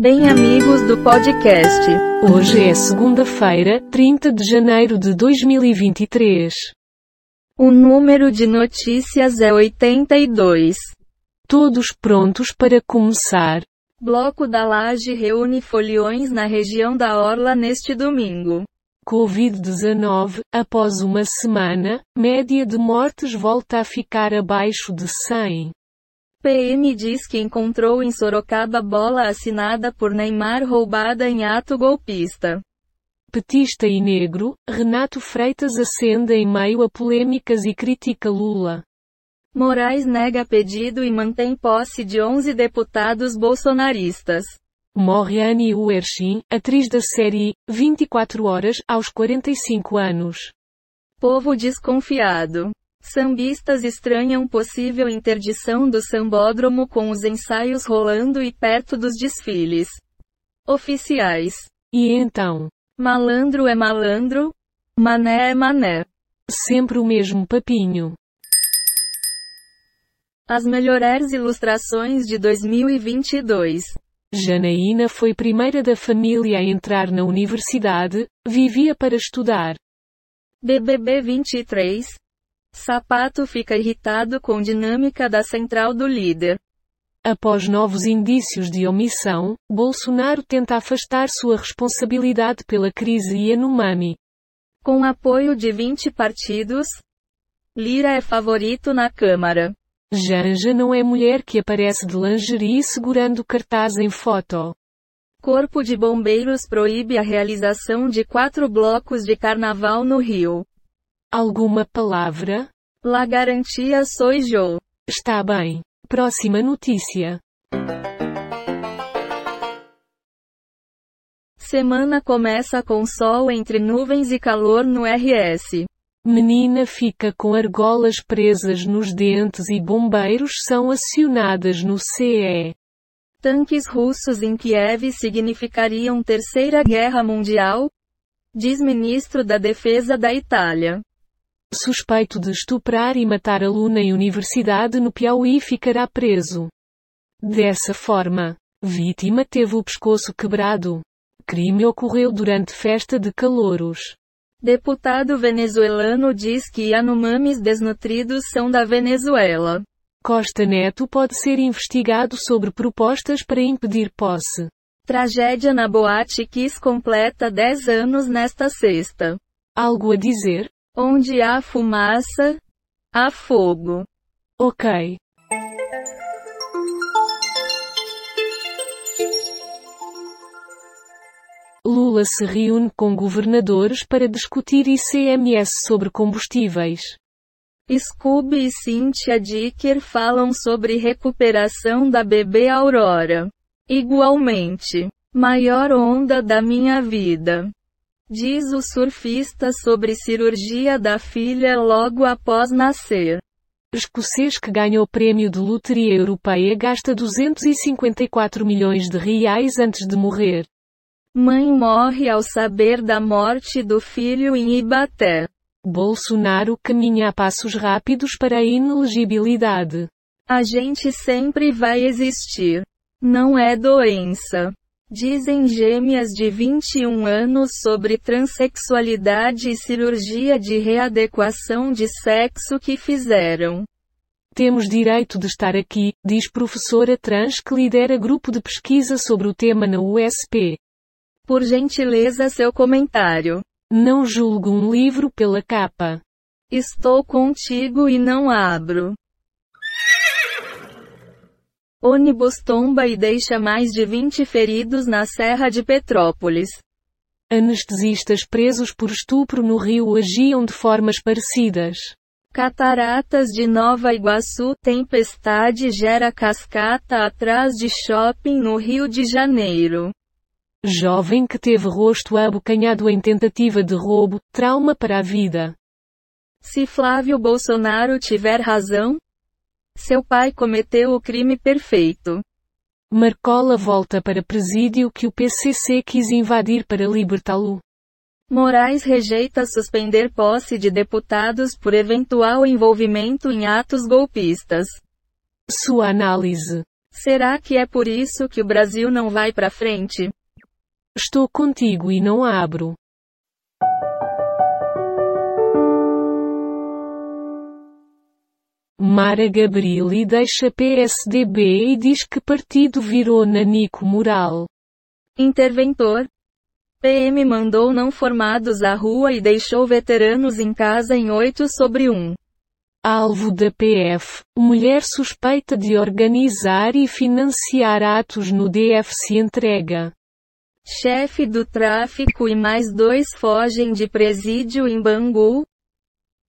Bem, amigos do podcast. Hoje é segunda-feira, 30 de janeiro de 2023. O número de notícias é 82. Todos prontos para começar. Bloco da Laje reúne foliões na região da Orla neste domingo. Covid-19, após uma semana, média de mortes volta a ficar abaixo de 100. PM diz que encontrou em Sorocaba bola assinada por Neymar roubada em ato golpista. Petista e negro, Renato Freitas acende em meio a polêmicas e critica Lula. Moraes nega pedido e mantém posse de 11 deputados bolsonaristas. Morre Annie Uerchin, atriz da série 24 Horas, aos 45 anos. Povo desconfiado. Sambistas estranham possível interdição do sambódromo com os ensaios rolando e perto dos desfiles. Oficiais. E então? Malandro é malandro, mané é mané. Sempre o mesmo papinho. As melhores ilustrações de 2022. Janaína foi primeira da família a entrar na universidade, vivia para estudar. BBB 23, Sapato fica irritado com dinâmica da central do líder. Após novos indícios de omissão, Bolsonaro tenta afastar sua responsabilidade pela crise Yanomami. Com apoio de 20 partidos, Lira é favorito na Câmara. Janja não é mulher que aparece de lingerie segurando cartaz em foto. Corpo de Bombeiros proíbe a realização de quatro blocos de carnaval no Rio. Alguma palavra? La garantia soy yo. Está bem. Próxima notícia. Semana começa com sol entre nuvens e calor no RS. Menina fica com argolas presas nos dentes e bombeiros são acionadas no CE. Tanques russos em Kiev significariam Terceira Guerra Mundial? Diz ministro da Defesa da Itália. Suspeito de estuprar e matar aluna em universidade no Piauí ficará preso. Dessa forma, vítima teve o pescoço quebrado. Crime ocorreu durante festa de calouros. Deputado venezuelano diz que Yanomamis desnutridos são da Venezuela. Costa Neto pode ser investigado sobre propostas para impedir posse. Tragédia na Boate Kiss completa 10 anos nesta sexta. Algo a dizer? Onde há fumaça, há fogo. Ok. Lula se reúne com governadores para discutir ICMS sobre combustíveis. Scooby e Cynthia Dicker falam sobre recuperação da bebê Aurora. Igualmente, maior onda da minha vida. Diz o surfista sobre cirurgia da filha logo após nascer. Escocês que ganha o prêmio de loteria europeia gasta 254 milhões de reais antes de morrer. Mãe morre ao saber da morte do filho em Ibaté. Bolsonaro caminha a passos rápidos para a inelegibilidade. A gente sempre vai existir. Não é doença. Dizem gêmeas de 21 anos sobre transexualidade e cirurgia de readequação de sexo que fizeram. Temos direito de estar aqui, diz professora trans que lidera grupo de pesquisa sobre o tema na USP. Por gentileza seu comentário. Não julgo um livro pela capa. Estou contigo e não abro. Ônibus tomba e deixa mais de 20 feridos na Serra de Petrópolis. Anestesistas presos por estupro no Rio agiam de formas parecidas. Cataratas de Nova Iguaçu, tempestade gera cascata atrás de shopping no Rio de Janeiro. Jovem que teve rosto abocanhado em tentativa de roubo, trauma para a vida. Se Flávio Bolsonaro tiver razão, seu pai cometeu o crime perfeito. Marcola volta para presídio que o PCC quis invadir para libertá-lo. Moraes rejeita suspender posse de deputados por eventual envolvimento em atos golpistas. Sua análise. Será que é por isso que o Brasil não vai para frente? Estou contigo e não abro. Mara Gabrilli deixa PSDB e diz que partido virou nanico moral. Interventor. PM mandou não formados à rua e deixou veteranos em casa em 8 sobre 1. Alvo da PF, mulher suspeita de organizar e financiar atos no DF se entrega. Chefe do tráfico e mais dois fogem de presídio em Bangu.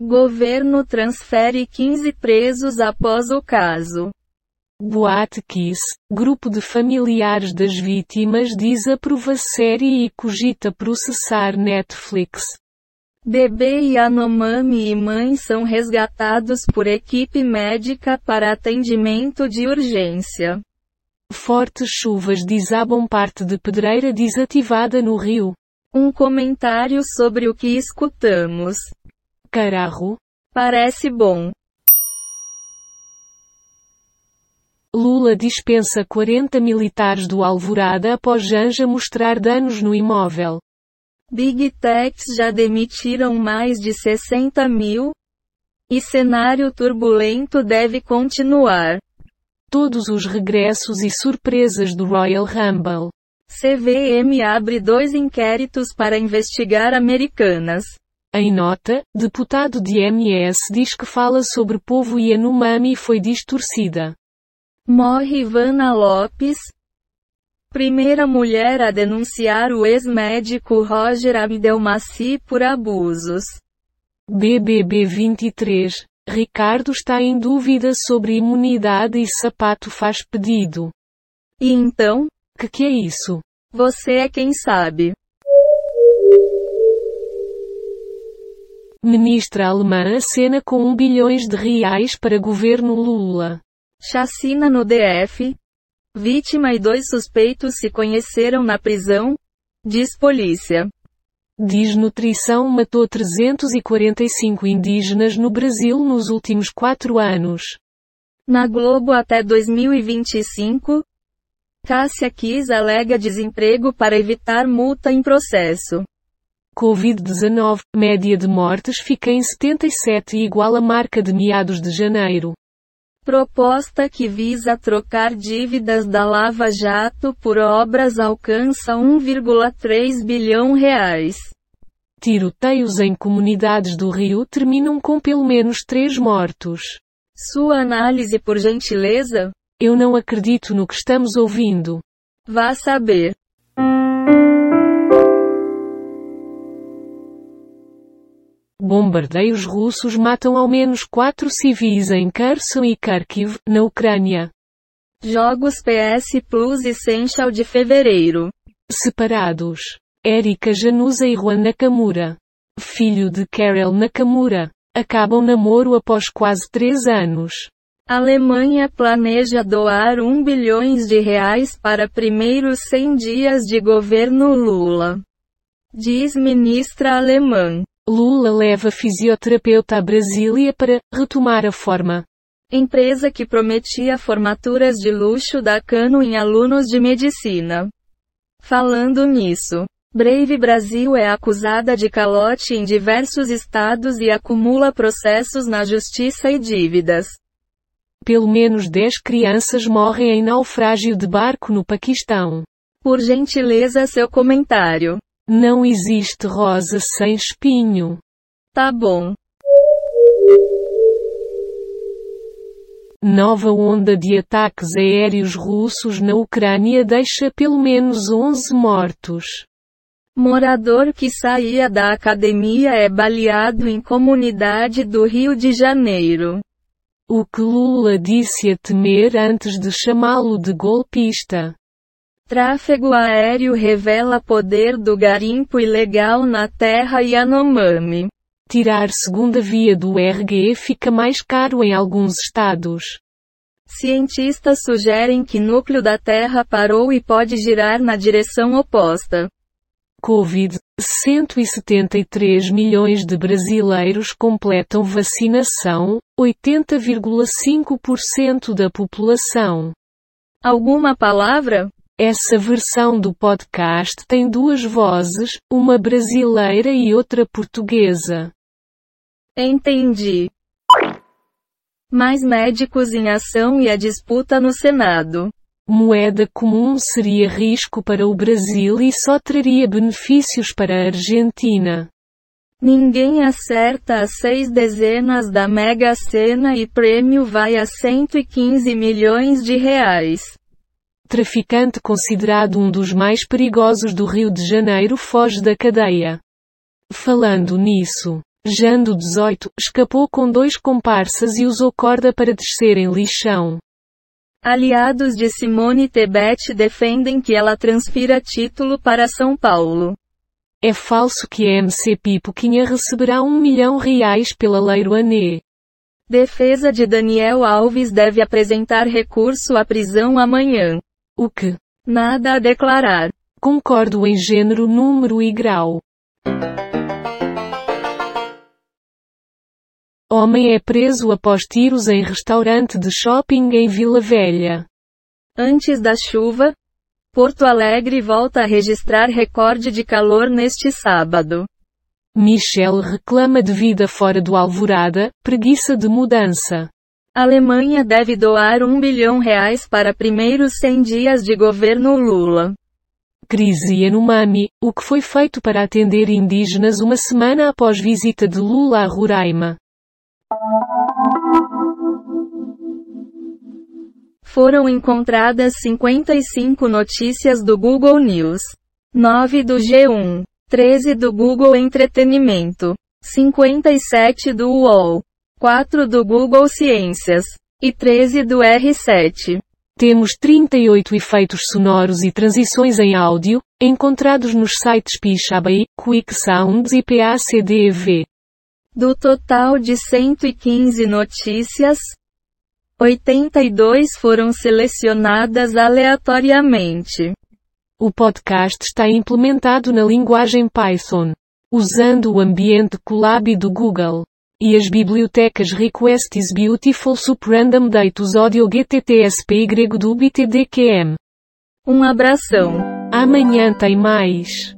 Governo transfere 15 presos após o caso. Boate Kiss, grupo de familiares das vítimas diz aprova série e cogita processar Netflix. Bebê Yanomami e mãe são resgatados por equipe médica para atendimento de urgência. Fortes chuvas desabam parte de pedreira desativada no rio. Um comentário sobre o que escutamos. Cararro. Parece bom. Lula dispensa 40 militares do Alvorada após Janja mostrar danos no imóvel. Big Techs já demitiram mais de 60 mil? E cenário turbulento deve continuar. Todos os regressos e surpresas do Royal Rumble. CVM abre dois inquéritos para investigar Americanas. Em nota, deputado de MS diz que fala sobre povo Yanomami foi distorcida. Morre Ivana Lopes. Primeira mulher a denunciar o ex-médico Roger Abdelmaci por abusos. BBB 23. Ricardo está em dúvida sobre imunidade e sapato faz pedido. E então? Que que é isso? Você é quem sabe. Ministra alemã acena com 1 bilhões de reais para governo Lula. Chacina no DF. Vítima e dois suspeitos se conheceram na prisão, diz polícia. Desnutrição matou 345 indígenas no Brasil nos últimos quatro anos. Na Globo até 2025. Cássia Kiss alega desemprego para evitar multa em processo. Covid-19, média de mortes fica em 77 igual à marca de meados de janeiro. Proposta que visa trocar dívidas da Lava Jato por obras alcança 1,3 bilhão reais. Tiroteios em comunidades do Rio terminam com pelo menos três mortos. Sua análise por gentileza? Eu não acredito no que estamos ouvindo. Vá saber. Bombardeios russos matam ao menos quatro civis em Kherson e Kharkiv, na Ucrânia. Jogos PS Plus Essential de fevereiro. Separados. Erika Januza e Juan Nakamura. Filho de Carol Nakamura. Acabam namoro após quase três anos. Alemanha planeja doar 1 bilhões de reais para primeiros 100 dias de governo Lula. Diz ministra alemã. Lula leva fisioterapeuta a Brasília para retomar a forma. Empresa que prometia formaturas de luxo da Cano em alunos de medicina. Falando nisso, Brave Brasil é acusada de calote em diversos estados e acumula processos na justiça e dívidas. Pelo menos 10 crianças morrem em naufrágio de barco no Paquistão. Por gentileza seu comentário. Não existe rosa sem espinho. Tá bom. Nova onda de ataques aéreos russos na Ucrânia deixa pelo menos 11 mortos. Morador que saía da academia é baleado em comunidade do Rio de Janeiro. O que Lula disse a temer antes de chamá-lo de golpista. Tráfego aéreo revela poder do garimpo ilegal na terra Yanomami. Tirar segunda via do RG fica mais caro em alguns estados. Cientistas sugerem que núcleo da Terra parou e pode girar na direção oposta. Covid: 173 milhões de brasileiros completam vacinação, 80,5% da população. Alguma palavra? Essa versão do podcast tem duas vozes, uma brasileira e outra portuguesa. Entendi. Mais médicos em ação e a disputa no Senado. Moeda comum seria risco para o Brasil e só traria benefícios para a Argentina. Ninguém acerta as seis dezenas da Mega Sena e prêmio vai a 115 milhões de reais. Traficante considerado um dos mais perigosos do Rio de Janeiro foge da cadeia. Falando nisso, Jando 18 escapou com dois comparsas e usou corda para descer em lixão. Aliados de Simone Tebet defendem que ela transfira título para São Paulo. É falso que a MC Pipoquinha receberá um milhão reais pela Lei Rouanet. Defesa de Daniel Alves deve apresentar recurso à prisão amanhã. O que? Nada a declarar. Concordo em gênero, número e grau. Homem é preso após tiros em restaurante de shopping em Vila Velha. Antes da chuva, Porto Alegre volta a registrar recorde de calor neste sábado. Michel reclama de vida fora do Alvorada, preguiça de mudança. Alemanha deve doar um bilhão reais para primeiros 100 dias de governo Lula. Crise Yanomami, o que foi feito para atender indígenas uma semana após visita de Lula a Roraima. Foram encontradas 55 notícias do Google News, 9 do G1, 13 do Google Entretenimento, 57 do UOL, 4 do Google Ciências e 13 do R7. Temos 38 efeitos sonoros e transições em áudio, encontrados nos sites Pixabay, Quick Sounds e PACDV. Do total de 115 notícias, 82 foram selecionadas aleatoriamente. O podcast está implementado na linguagem Python, usando o ambiente Colab do Google. E as bibliotecas Request is Beautiful Sup Random Datus Audio GTTSPY do BTDQM. Um abração. Amanhã tem mais.